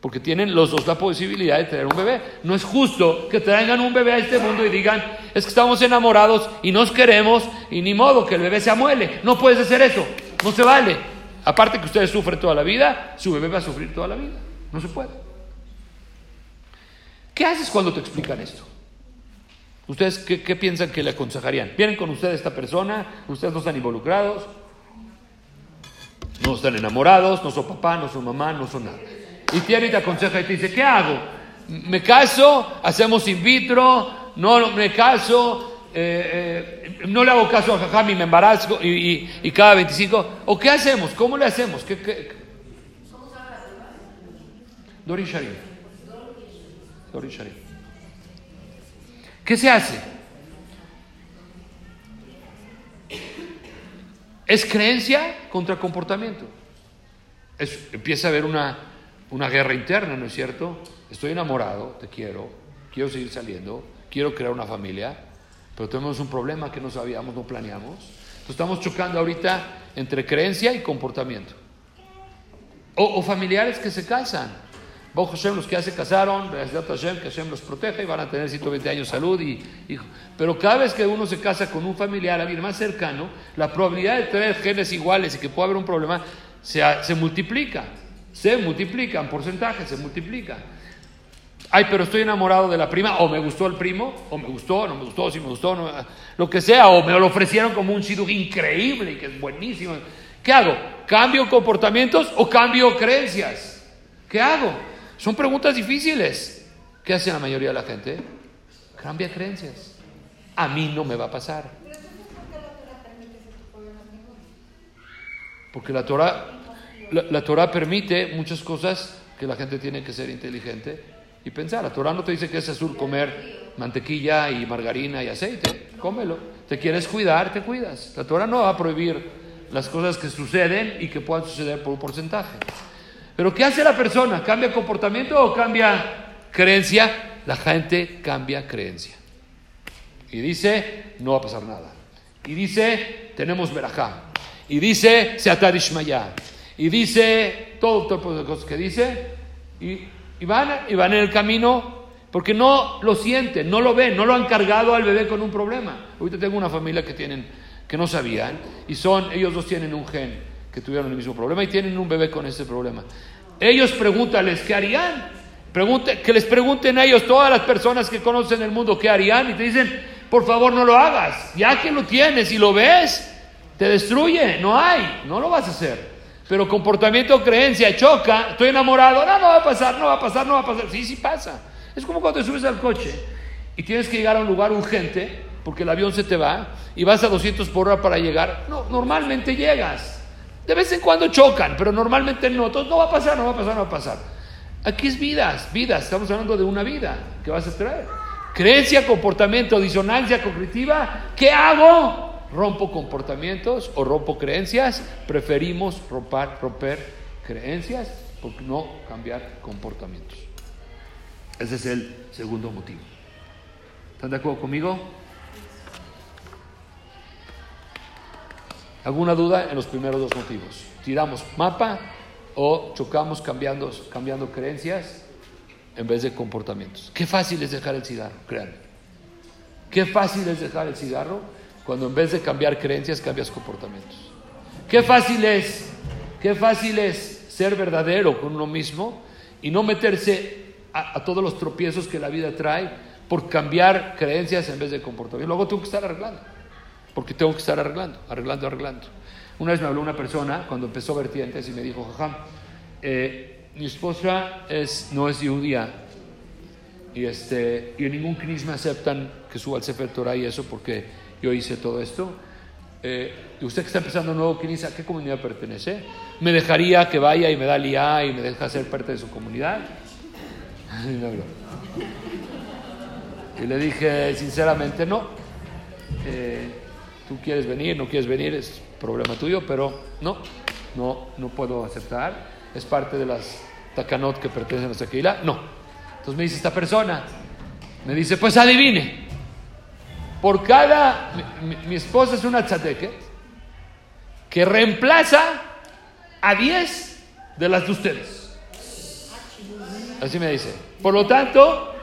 porque tienen los dos la posibilidad de tener un bebé. No es justo que traigan un bebé a este mundo y digan, es que estamos enamorados y nos queremos y ni modo que el bebé se amuele. No puedes hacer eso, no se vale. Aparte que ustedes sufren toda la vida, su bebé va a sufrir toda la vida. No se puede. ¿Qué haces cuando te explican esto? ¿Ustedes qué, qué piensan que le aconsejarían? ¿Vienen con usted esta persona? ¿Ustedes no están involucrados? No están enamorados, no son papá, no son mamá, no son nada. Y tiene y te aconseja y te dice, ¿qué hago? ¿Me caso? ¿Hacemos in vitro? ¿No no me caso? Eh, eh, ¿No le hago caso a Jajam me embarazo y, cada 25? ¿O qué hacemos? ¿Cómo le hacemos? ¿Qué, qué? Dori Sharim. Dori Sharim. ¿Qué se hace? Es creencia contra comportamiento. Es- empieza a haber una, una guerra interna, ¿no es cierto? Estoy enamorado, te quiero, quiero seguir saliendo, quiero crear una familia, pero tenemos un problema que no sabíamos, no planeamos. Entonces estamos chocando ahorita entre creencia y comportamiento. O, familiares que se casan. Baruch Hashem, los que ya se casaron, Hashem, que Hashem los proteja y van a tener 120 años de salud. Y, pero cada vez que uno se casa con un familiar, alguien más cercano, la probabilidad de tener genes iguales y que pueda haber un problema se, se multiplica. Se multiplica en porcentaje, se multiplica. Ay, pero estoy enamorado de la prima, o me gustó el primo, o me gustó, no me gustó, si me gustó, no- lo que sea, o me lo ofrecieron como un shidduch increíble y que es buenísimo. ¿Qué hago? ¿Cambio comportamientos o cambio creencias? ¿Qué hago? Son preguntas difíciles. ¿Qué hace la mayoría de la gente? Cambia creencias. A mí no me va a pasar. Porque la Torah, la, la Torah permite muchas cosas que la gente tiene que ser inteligente y pensar. La Torah no te dice que es azul comer mantequilla y margarina y aceite. Cómelo. Te quieres cuidar, te cuidas. La Torah no va a prohibir las cosas que suceden y que puedan suceder por un porcentaje. Pero ¿qué hace la persona? ¿Cambia comportamiento o cambia creencia? La gente cambia creencia. Y dice, no va a pasar nada. Y dice, tenemos verajá. Y dice, Seatad Ishmayá. Y dice, todo, todo tipo de cosas que dice. Y, y van, y van en el camino porque no lo sienten, no lo ven, no lo han cargado al bebé con un problema. Ahorita tengo una familia que tienen, que no sabían, y son, ellos dos tienen un gen que tuvieron el mismo problema y tienen un bebé con ese problema. Ellos pregúntales, ¿qué harían? Pregunte, que les pregunten a ellos, todas las personas que conocen el mundo, ¿qué harían? Y te dicen, por favor no lo hagas, ya que lo tienes y lo ves, te destruye, no hay, no lo vas a hacer. Pero comportamiento, creencia, choca, estoy enamorado, no, no va a pasar, no va a pasar, no va a pasar. Sí, sí pasa. Es como cuando te subes al coche y tienes que llegar a un lugar urgente porque el avión se te va y vas a 200 por hora para llegar. No, normalmente llegas. De vez en cuando chocan, pero normalmente no. Entonces no va a pasar, no va a pasar, no va a pasar. Aquí es vidas, vidas. Estamos hablando de una vida que vas a traer. Creencia, comportamiento, disonancia cognitiva. ¿Qué hago? ¿Rompo comportamientos o rompo creencias? Preferimos romper, romper creencias porque no cambiar comportamientos. Ese es el segundo motivo. ¿Están de acuerdo conmigo? ¿Alguna duda en los primeros dos motivos? ¿Tiramos mapa o chocamos cambiando, cambiando creencias en vez de comportamientos? Qué fácil es dejar el cigarro, créanme. Qué fácil es dejar el cigarro cuando en vez de cambiar creencias cambias comportamientos. Qué fácil es, qué fácil es ser verdadero con uno mismo y no meterse a, a todos los tropiezos que la vida trae por cambiar creencias en vez de comportamiento. Luego tengo que estar arreglando, porque tengo que estar arreglando, arreglando, arreglando. Una vez me habló una persona cuando empezó Vertientes y me dijo, jajam, eh, mi esposa es, no es judía y, este, y en ningún knis me aceptan que suba al Sefer Torah y eso porque yo hice todo esto. Eh, usted que está empezando un nuevo knis, ¿a qué comunidad pertenece? ¿Me dejaría que vaya y me da liá y me deja ser parte de su comunidad? Y le dije, sinceramente, no. Eh, tú quieres venir, no quieres venir, es problema tuyo, pero no, no, no puedo aceptar. Es parte de las takanot que pertenecen a nuestra. No. Entonces me dice esta persona, me dice, pues adivine. Por cada, mi, esposa es una tzadeket que reemplaza a 10 de las de ustedes. Así me dice. Por lo tanto,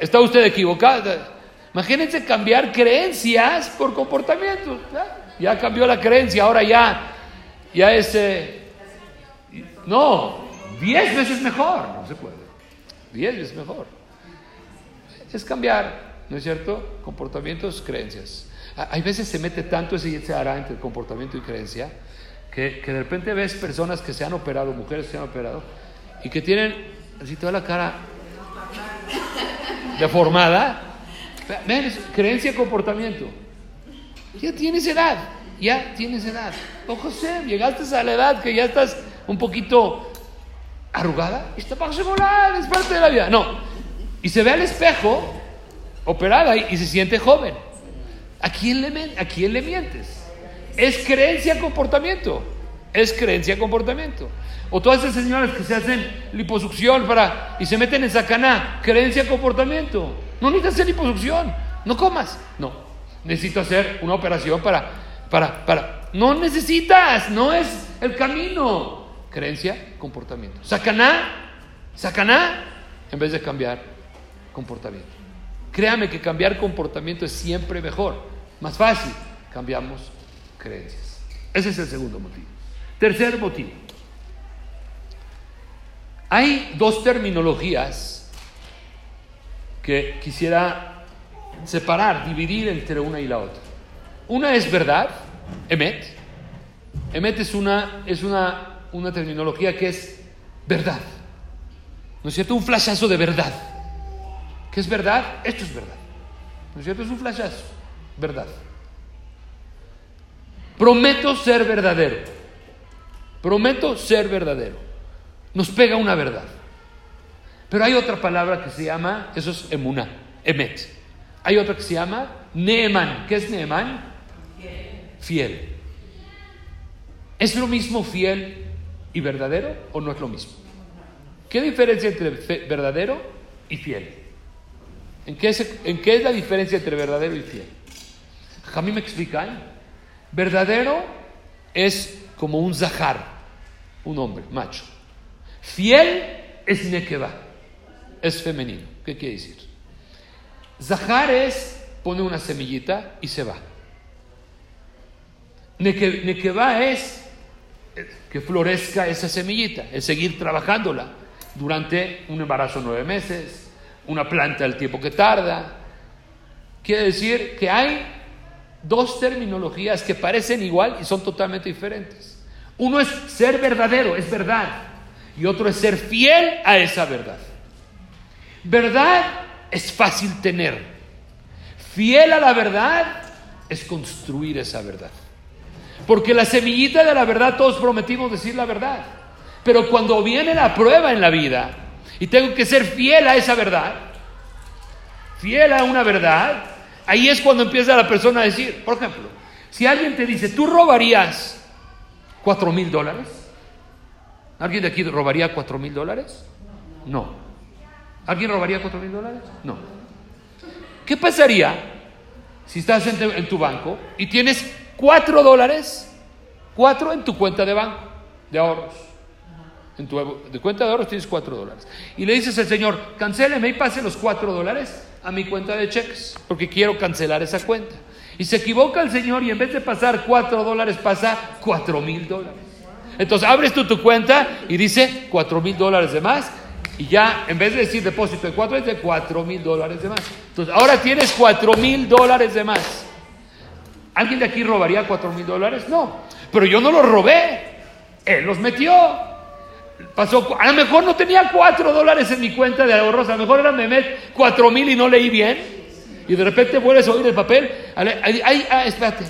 está usted equivocado. Imagínense cambiar creencias por comportamientos. ¿ya? Cambió la creencia, ahora ya, ya es... eh, no, diez veces mejor. No se puede. Diez veces mejor. Es cambiar, ¿no es cierto? Comportamientos, creencias. Hay veces se mete tanto ese se hará entre comportamiento y creencia que, que, de repente ves personas que se han operado, mujeres que se han operado, y que tienen así toda la cara deformada. Ven, creencia, comportamiento. Ya tienes edad, ya tienes edad. Oh José, llegaste a la edad que ya estás un poquito arrugada. Esta volar, es parte de la vida. No. Y se ve al espejo, operada, y, se siente joven. ¿A quién, le, ¿A quién le mientes? Es creencia, comportamiento. Es creencia, comportamiento. O todas esas señoras que se hacen liposucción para, y se meten en sacaná, creencia, comportamiento. No necesitas hacer liposucción, no comas. No, necesito hacer una operación para, para, para. No necesitas, no es el camino. Creencia, comportamiento. Sacaná, sacaná, en vez de cambiar comportamiento. Créame que cambiar comportamiento es siempre mejor, más fácil. Cambiamos creencias. Ese es el segundo motivo. Tercer motivo. Hay dos terminologías que quisiera separar, dividir entre una y la otra. Una es verdad, emet. Emet es una, es una, una terminología que es verdad. ¿No es cierto? Un flashazo de verdad. ¿Qué es verdad? Esto es verdad. ¿No es cierto? Es un flashazo. Verdad. Prometo ser verdadero. Prometo ser verdadero. Nos pega una verdad. Pero hay otra palabra que se llama, eso es emuna, emet. Hay otra que se llama neeman. ¿Qué es neeman? Fiel. ¿Es lo mismo fiel y verdadero o no es lo mismo? ¿Qué diferencia entre verdadero y fiel? ¿En qué, es, ¿En qué es la diferencia entre verdadero y fiel? A me explican. Verdadero es como un zahar, un hombre, macho. Fiel es nekeva, es femenino. ¿Qué quiere decir? Zahar es pone una semillita y se va. Nekeva es que florezca esa semillita, es seguir trabajándola durante un embarazo nueve meses, una planta el tiempo que tarda. Quiere decir que hay dos terminologías que parecen igual y son totalmente diferentes. Uno es ser verdadero, es verdad, y otro es ser fiel a esa verdad. Verdad es fácil tener. Fiel a la verdad es construir esa verdad. Porque la semillita de la verdad todos prometimos decir la verdad. Pero cuando viene la prueba en la vida y tengo que ser fiel a esa verdad, fiel a una verdad, Ahí es cuando empieza la persona a decir, por ejemplo, si alguien te dice, ¿tú robarías cuatro mil dólares? ¿Alguien de aquí robaría cuatro mil dólares? No. ¿Alguien robaría cuatro mil dólares? No. ¿Qué pasaría si estás en, tu banco y tienes cuatro dólares, cuatro en tu cuenta de banco, de ahorros? En tu de cuenta de ahorros tienes cuatro dólares. Y le dices al Señor, cancéleme y pase los cuatro dólares a mi cuenta de cheques, porque quiero cancelar esa cuenta. Y se equivoca el Señor y en vez de pasar cuatro dólares pasa cuatro mil dólares. Entonces abres tú tu cuenta y dice cuatro mil dólares de más y ya en vez de decir depósito de cuatro, de cuatro mil dólares de más. Entonces ahora tienes cuatro mil dólares de más. ¿Alguien de aquí robaría cuatro mil dólares? No, pero yo no los robé, él los metió. Pasó, a lo mejor no tenía cuatro dólares en mi cuenta de ahorros, a lo mejor era Mehmet cuatro mil y no leí bien. Y de repente vuelves a oír el papel, ah, espérate,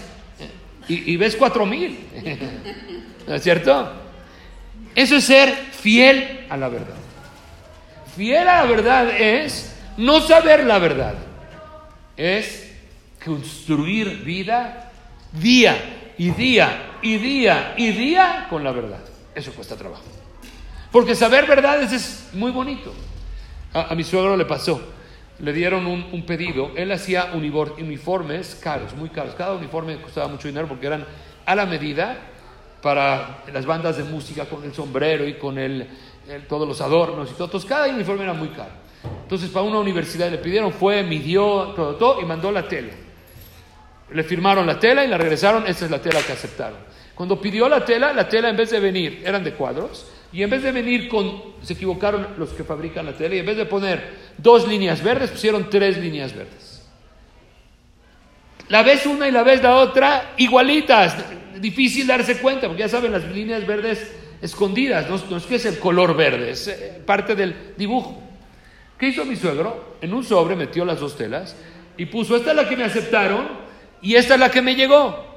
y, ves cuatro mil. ¿No es cierto? Eso es ser fiel a la verdad. Fiel a la verdad es no saber la verdad, es construir vida día y día y día y día con la verdad. Eso cuesta trabajo. Porque saber verdades es muy bonito. A, mi suegro le pasó. Le dieron un, pedido. Él hacía uniformes caros, muy caros. Cada uniforme costaba mucho dinero porque eran a la medida para las bandas de música con el sombrero y con el, todos los adornos y todo. Entonces, cada uniforme era muy caro. Entonces, para una universidad le pidieron, fue, midió, todo, todo y mandó la tela. Le firmaron la tela y la regresaron. Esa es la tela que aceptaron. Cuando pidió la tela, la tela en vez de venir, eran de cuadros, Y en vez de venir con, se equivocaron los que fabrican la tele, y en vez de poner dos líneas verdes, pusieron tres líneas verdes. La ves una y la ves la otra igualitas, difícil darse cuenta, porque ya saben, las líneas verdes escondidas, no, es que es el color verde, es eh, parte del dibujo. ¿Qué hizo mi suegro? En un sobre metió las dos telas y puso, esta es la que me aceptaron y esta es la que me llegó.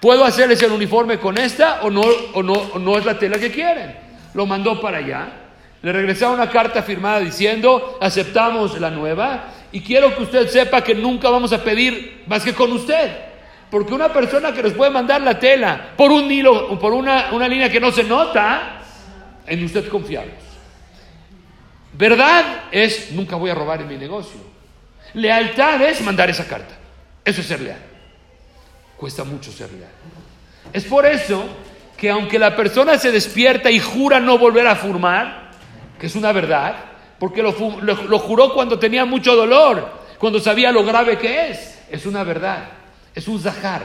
¿Puedo hacerles el uniforme con esta o no, o no, o no es la tela que quieren? Lo mandó para allá. Le regresaron una carta firmada diciendo, aceptamos la nueva y quiero que usted sepa que nunca vamos a pedir más que con usted. Porque una persona que nos puede mandar la tela por un hilo o por una, una línea que no se nota, en usted confiamos. Verdad es, nunca voy a robar en mi negocio. Lealtad es mandar esa carta. Eso es ser leal. Cuesta mucho ser leal. Es por eso que aunque la persona se despierta y jura no volver a fumar, que es una verdad, porque lo, juró cuando tenía mucho dolor, cuando sabía lo grave que es, es una verdad, es un zahar.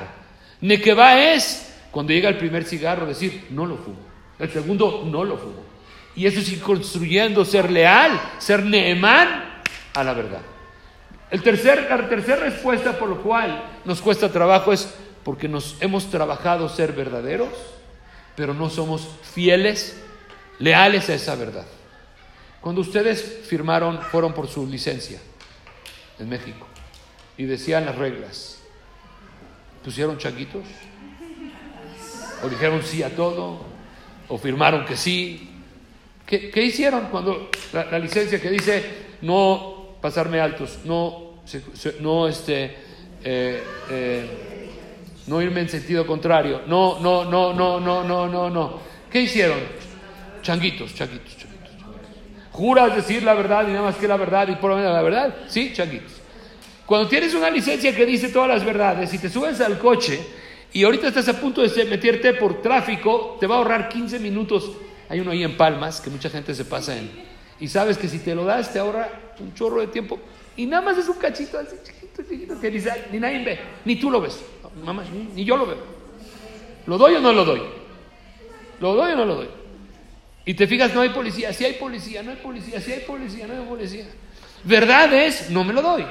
Nekeba es cuando llega el primer cigarro decir, no lo fumo. El segundo, no lo fumo. Y eso es ir construyendo ser leal, ser neemán a la verdad. El tercer, la tercera respuesta por lo cual nos cuesta trabajo es porque nos hemos trabajado ser verdaderos pero no somos fieles, leales a esa verdad. Cuando ustedes firmaron, fueron por su licencia en México y decían las reglas, ¿pusieron changuitos? ¿O dijeron sí a todo? ¿O firmaron que sí? ¿Qué, hicieron cuando la, licencia que dice no pasarme altos, no, no este, eh, eh, no irme en sentido contrario. No, no, no, no, no, no, no, no. ¿Qué hicieron? Changuitos, changuitos, changuitos. ¿Juras decir la verdad y nada más que la verdad y por lo menos la verdad? Sí, changuitos. Cuando tienes una licencia que dice todas las verdades y te subes al coche y ahorita estás a punto de meterte por tráfico, te va a ahorrar 15 minutos. Hay uno ahí en Palmas que mucha gente se pasa en. Y sabes que si te lo das, te ahorra un chorro de tiempo. Y nada más es un cachito así chiquito, chiquito, que ni, ni nadie ve, ni tú lo ves mamá, ni, yo lo veo. ¿Lo doy o no lo doy? ¿Lo doy o no lo doy? Y te fijas, no hay policía, si hay policía, no hay policía, si hay policía, no hay policía. Verdad es, no me lo doy.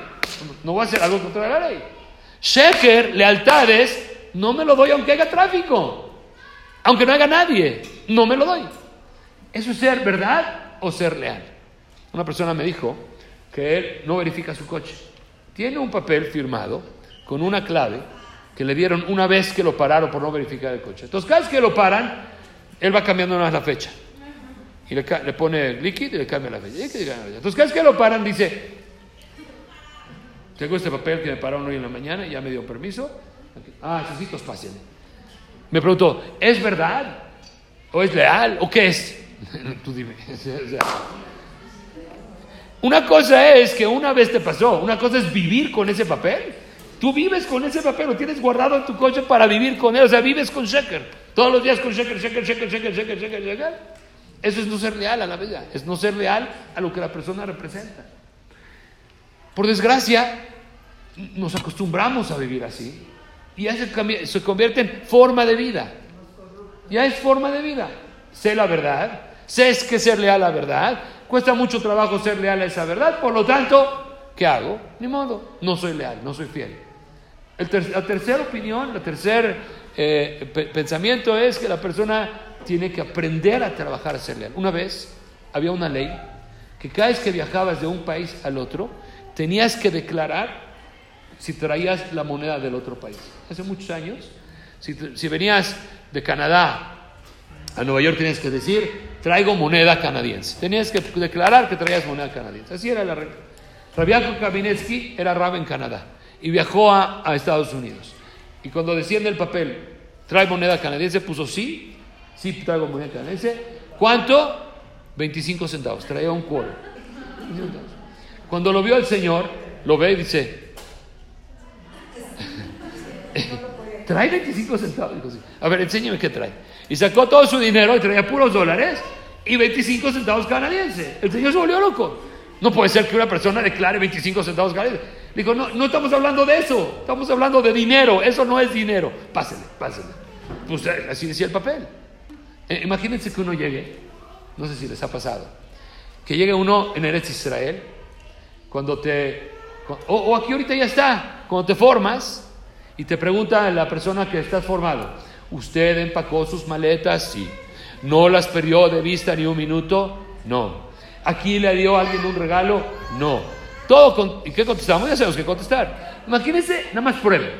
No voy a hacer algo contra la ley. Sheker, lealtades, no me lo doy aunque haya tráfico. Aunque no haya nadie, no me lo doy. ¿Eso es ser verdad o ser leal? Una persona me dijo que él no verifica su coche. Tiene un papel firmado con una clave que le dieron una vez que lo pararon por no verificar el coche. Entonces, cada vez que lo paran, él va cambiando una vez la fecha. Y le, pone el líquido y le cambia la fecha. Entonces, cada vez que lo paran, dice, tengo este papel que me pararon hoy en la mañana y ya me dio permiso. Ah, necesito pasen. Me preguntó, ¿es verdad? ¿O es leal? ¿O qué es? Tú dime. una cosa es que una vez te pasó, una cosa es vivir con ese papel Tú vives con ese papel, lo tienes guardado en tu coche para vivir con él. O sea, vives con sheker. Todos los días con sheker, sheker, sheker, sheker, sheker, sheker, sheker. Eso es no ser leal a la vida. Es no ser leal a lo que la persona representa. Por desgracia, nos acostumbramos a vivir así. Y ya se, se convierte en forma de vida. Ya es forma de vida. Sé la verdad. Sé que ser leal a la verdad. Cuesta mucho trabajo ser leal a esa verdad. Por lo tanto, ¿qué hago? Ni modo. No soy leal, no soy fiel la tercera opinión, el tercer eh, pensamiento es que la persona tiene que aprender a trabajar a ser leal. Una vez había una ley que cada vez que viajabas de un país al otro, tenías que declarar si traías la moneda del otro país. Hace muchos años, si, venías de Canadá a Nueva York, tenías que decir, traigo moneda canadiense. Tenías que declarar que traías moneda canadiense. Así era la regla. Rabiaco Kabinetsky era rab en Canadá y viajó a, Estados Unidos. Y cuando en el papel, ¿trae moneda canadiense? Puso sí, sí traigo moneda canadiense. ¿Cuánto? 25 centavos, traía un cuero. Cuando lo vio el señor, lo ve y dice, ¿trae 25 centavos? A ver, enséñeme qué trae. Y sacó todo su dinero y traía puros dólares y 25 centavos canadienses. El señor se volvió loco. No puede ser que una persona declare 25 centavos canadienses. Dijo, no, no estamos hablando de eso, estamos hablando de dinero, eso no es dinero. Pásele, pásele. Pues eh, así decía el papel. Eh, imagínense que uno llegue no sé si les ha pasado, que llegue uno en Eretz Israel, cuando te, o, o aquí ahorita ya está, cuando te formas y te pregunta la persona que estás formado, ¿usted empacó sus maletas? Sí. ¿No las perdió de vista ni un minuto? No. ¿Aquí le dio a alguien un regalo? No. Todo. ¿Y qué contestamos? Ya sabemos qué contestar. Imagínense, nada más pruebe.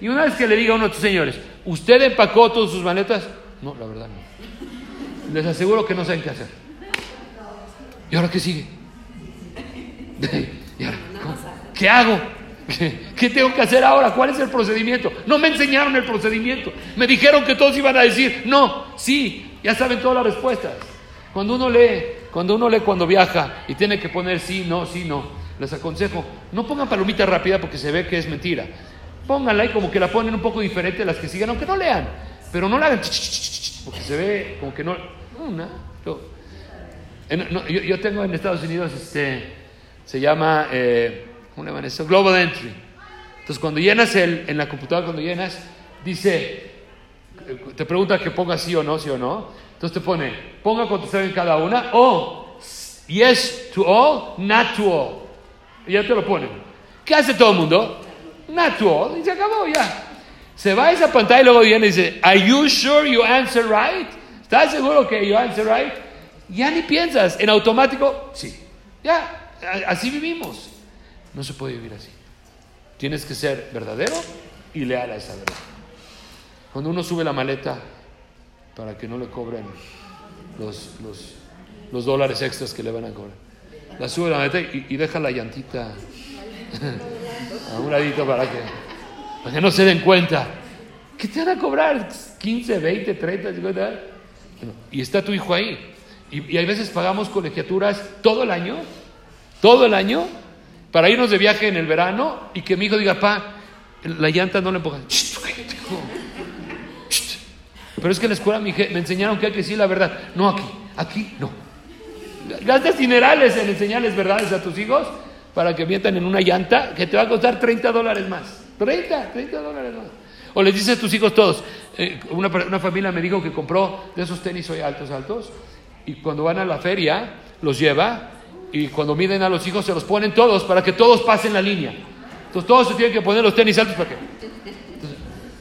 Y una vez que le diga a uno de tus señores, ¿usted empacó todas sus maletas? No, la verdad no. Les aseguro que no saben qué hacer. ¿Y ahora qué sigue? ¿Qué hago? ¿Qué, ¿Qué tengo que hacer ahora? ¿Cuál es el procedimiento? No me enseñaron el procedimiento. Me dijeron que todos iban a decir, no, sí, ya saben todas las respuestas. Cuando uno lee, cuando uno lee cuando viaja y tiene que poner sí, no, sí, no, les aconsejo, no pongan palomita rápida porque se ve que es mentira. Pónganla y como que la ponen un poco diferente a las que siguen, aunque no lean, pero no la hagan porque se ve como que no. Una, en- no, yo, yo tengo en Estados Unidos, este, se llama, eh, ¿cómo le llaman eso? Global Entry. Entonces, cuando llenas el, en la computadora, cuando llenas, dice, eh, te pregunta que ponga sí o no, sí o no. Entonces te pone, ponga contestar en cada una, o yes to all, not to all. Y ya te lo ponen. ¿Qué hace todo el mundo? Not to all. Y se acabó ya. Se va a esa pantalla y luego viene y dice, Are you sure you answer right? ¿Estás seguro que you answer right? Ya ni piensas, en automático, sí. Ya, así vivimos. No se puede vivir así. Tienes que ser verdadero y leal a esa verdad. Cuando uno sube la maleta para que no le cobren los, los, los dólares extras que le van a cobrar, la sube la maleta y, deja la llantita a un ladito para que, para que no se den cuenta. ¿Qué te van a cobrar? ¿15, 20, 30, 50? Bueno, y está tu hijo ahí. Y, y hay veces pagamos colegiaturas todo el año, todo el año, para irnos de viaje en el verano y que mi hijo diga, pa, la llanta no le empuja. Shh, tú cállate, hijo. Shh. Pero es que en la escuela me, enseñaron que hay que decir la verdad. No aquí, aquí no. Gastas dinerales en enseñarles verdades a tus hijos para que metan en una llanta que te va a costar 30 dólares más. 30, 30 dólares más. O les dices a tus hijos todos, eh, una, una familia me dijo que compró de esos tenis hoy altos, altos, y cuando van a la feria los lleva y cuando miden a los hijos se los ponen todos para que todos pasen la línea. Entonces todos se tienen que poner los tenis altos para que...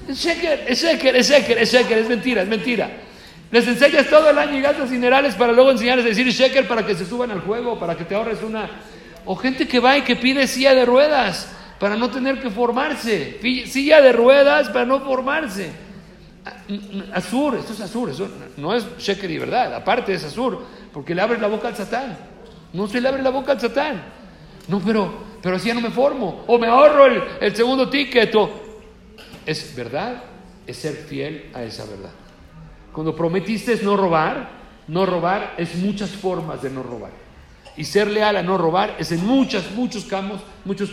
Es sheker, es sheker, es sheker, es sheker, es mentira, es mentira. Les enseñas todo el año y gastas dinerales para luego enseñarles a decir sheker para que se suban al juego, para que te ahorres una... O gente que va y que pide silla de ruedas para no tener que formarse. Silla de ruedas para no formarse. A- n- Azur, esto es azur, eso no es sheker y verdad, aparte es azur, porque le abre la boca al satán. No se le abre la boca al satán. No, pero, pero así ya no me formo. O me ahorro el, el segundo ticket. O, es verdad, es ser fiel a esa verdad. Cuando prometiste es no robar, no robar es muchas formas de no robar. Y ser leal a no robar es en muchos, muchos campos, muchos,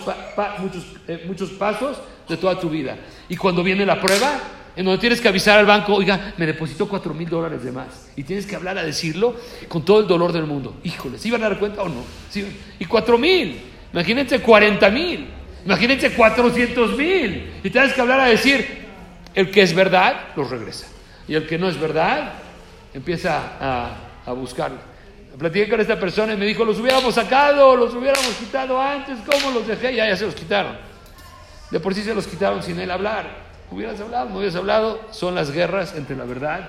muchos, eh, muchos pasos de toda tu vida. Y cuando viene la prueba, en donde tienes que avisar al banco, oiga, me depositó cuatro mil dólares de más. Y tienes que hablar a decirlo con todo el dolor del mundo. Híjole, ¿sí van a dar cuenta o no? ¿Sí? Y cuatro mil, imagínense cuarenta mil, imagínense cuatrocientos mil. Y tienes que hablar a decir, el que es verdad, los regresa. Y el que no es verdad, empieza a, a buscarlo. Platiqué con esta persona y me dijo, los hubiéramos sacado, los hubiéramos quitado antes, ¿cómo los dejé? Ya, ya se los quitaron. De por sí se los quitaron sin él hablar. Hubieras hablado, no hubieras hablado. Son las guerras entre la verdad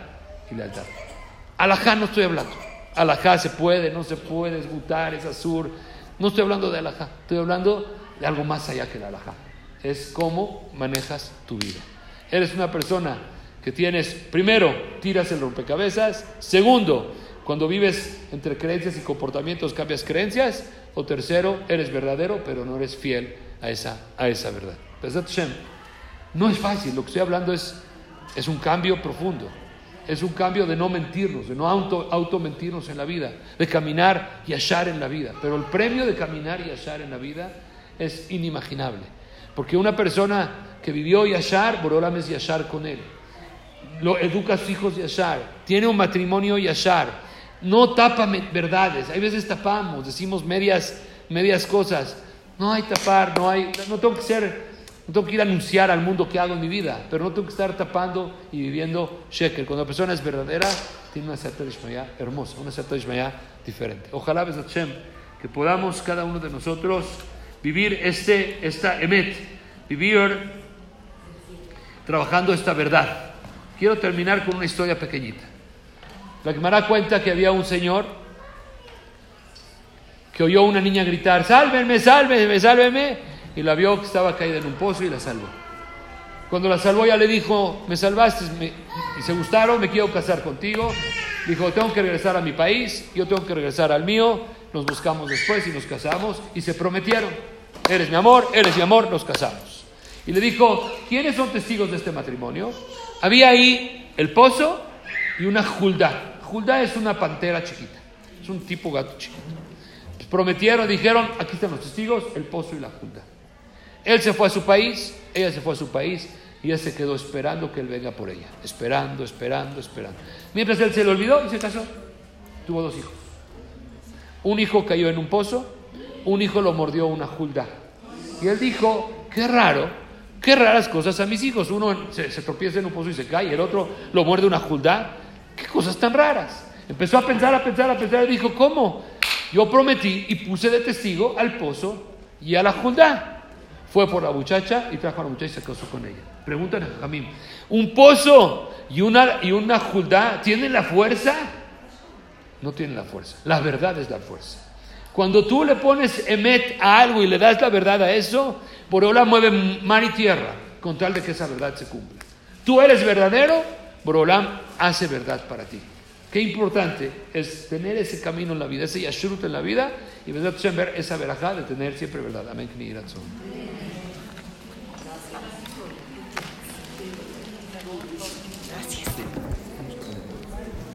y la lealtad. Alajá no estoy hablando. Alajá se puede, no se puede, es mutar, es azur. No estoy hablando de alajá, estoy hablando de algo más allá que el alajá. Es cómo manejas tu vida. Eres una persona que tienes, primero, tiras el rompecabezas. Segundo, cuando vives entre creencias y comportamientos, cambias creencias. O tercero, eres verdadero, pero no eres fiel a esa, a esa verdad. No es fácil, lo que estoy hablando es, es un cambio profundo. Es un cambio de no mentirnos, de no auto, auto mentirnos en la vida, de caminar y achar en la vida. Pero el premio de caminar y achar en la vida es inimaginable. Porque una persona que vivió Yashar, Borolam es Yashar con él. Lo educa a sus hijos Yashar. Tiene un matrimonio Yashar. No tapa verdades. Hay veces tapamos, decimos medias, medias cosas. No hay tapar, no hay, no tengo que ser No tengo que ir a anunciar al mundo qué hago en mi vida, pero no tengo que estar tapando y viviendo shekel. Cuando la persona es verdadera, tiene una Ishmael hermosa, una Ishmael diferente. Ojalá, Hashem, que podamos cada uno de nosotros vivir este, esta emet, vivir trabajando esta verdad. Quiero terminar con una historia pequeñita. La me da cuenta que había un señor que oyó a una niña gritar, sálvenme, sálvenme, sálvenme y la vio que estaba caída en un pozo y la salvó. Cuando la salvó ya le dijo, me salvaste y se gustaron, me quiero casar contigo. Dijo, tengo que regresar a mi país, yo tengo que regresar al mío, nos buscamos después y nos casamos y se prometieron, eres mi amor, eres mi amor, nos casamos. Y le dijo, ¿quiénes son testigos de este matrimonio? Había ahí el pozo y una julda. Julda es una pantera chiquita, es un tipo gato chiquito. Prometieron, dijeron, aquí están los testigos, el pozo y la julda. Él se fue a su país, ella se fue a su país y él se quedó esperando que él venga por ella. Esperando, esperando, esperando. Mientras él se le olvidó y se casó, tuvo dos hijos. Un hijo cayó en un pozo, un hijo lo mordió una julda. Y él dijo, qué raro, qué raras cosas a mis hijos. Uno se, tropieza en un pozo y se cae, el otro lo muerde una julda. Qué cosas tan raras. Empezó a pensar, a pensar, a pensar y dijo, ¿cómo? Yo prometí y puse de testigo al pozo y a la julda. Fue por la muchacha y trajo a la muchacha y se casó con ella. Pregúntale a Jamín, ¿un pozo y una, y una tienen la fuerza? No tienen la fuerza. La verdad es la fuerza. Cuando tú le pones emet a algo y le das la verdad a eso, Borola mueve mar y tierra con tal de que esa verdad se cumpla. Tú eres verdadero, Borolam hace verdad para ti. Qué importante es tener ese camino en la vida, ese yashrut en la vida y ver esa verajá de tener siempre verdad. Amén.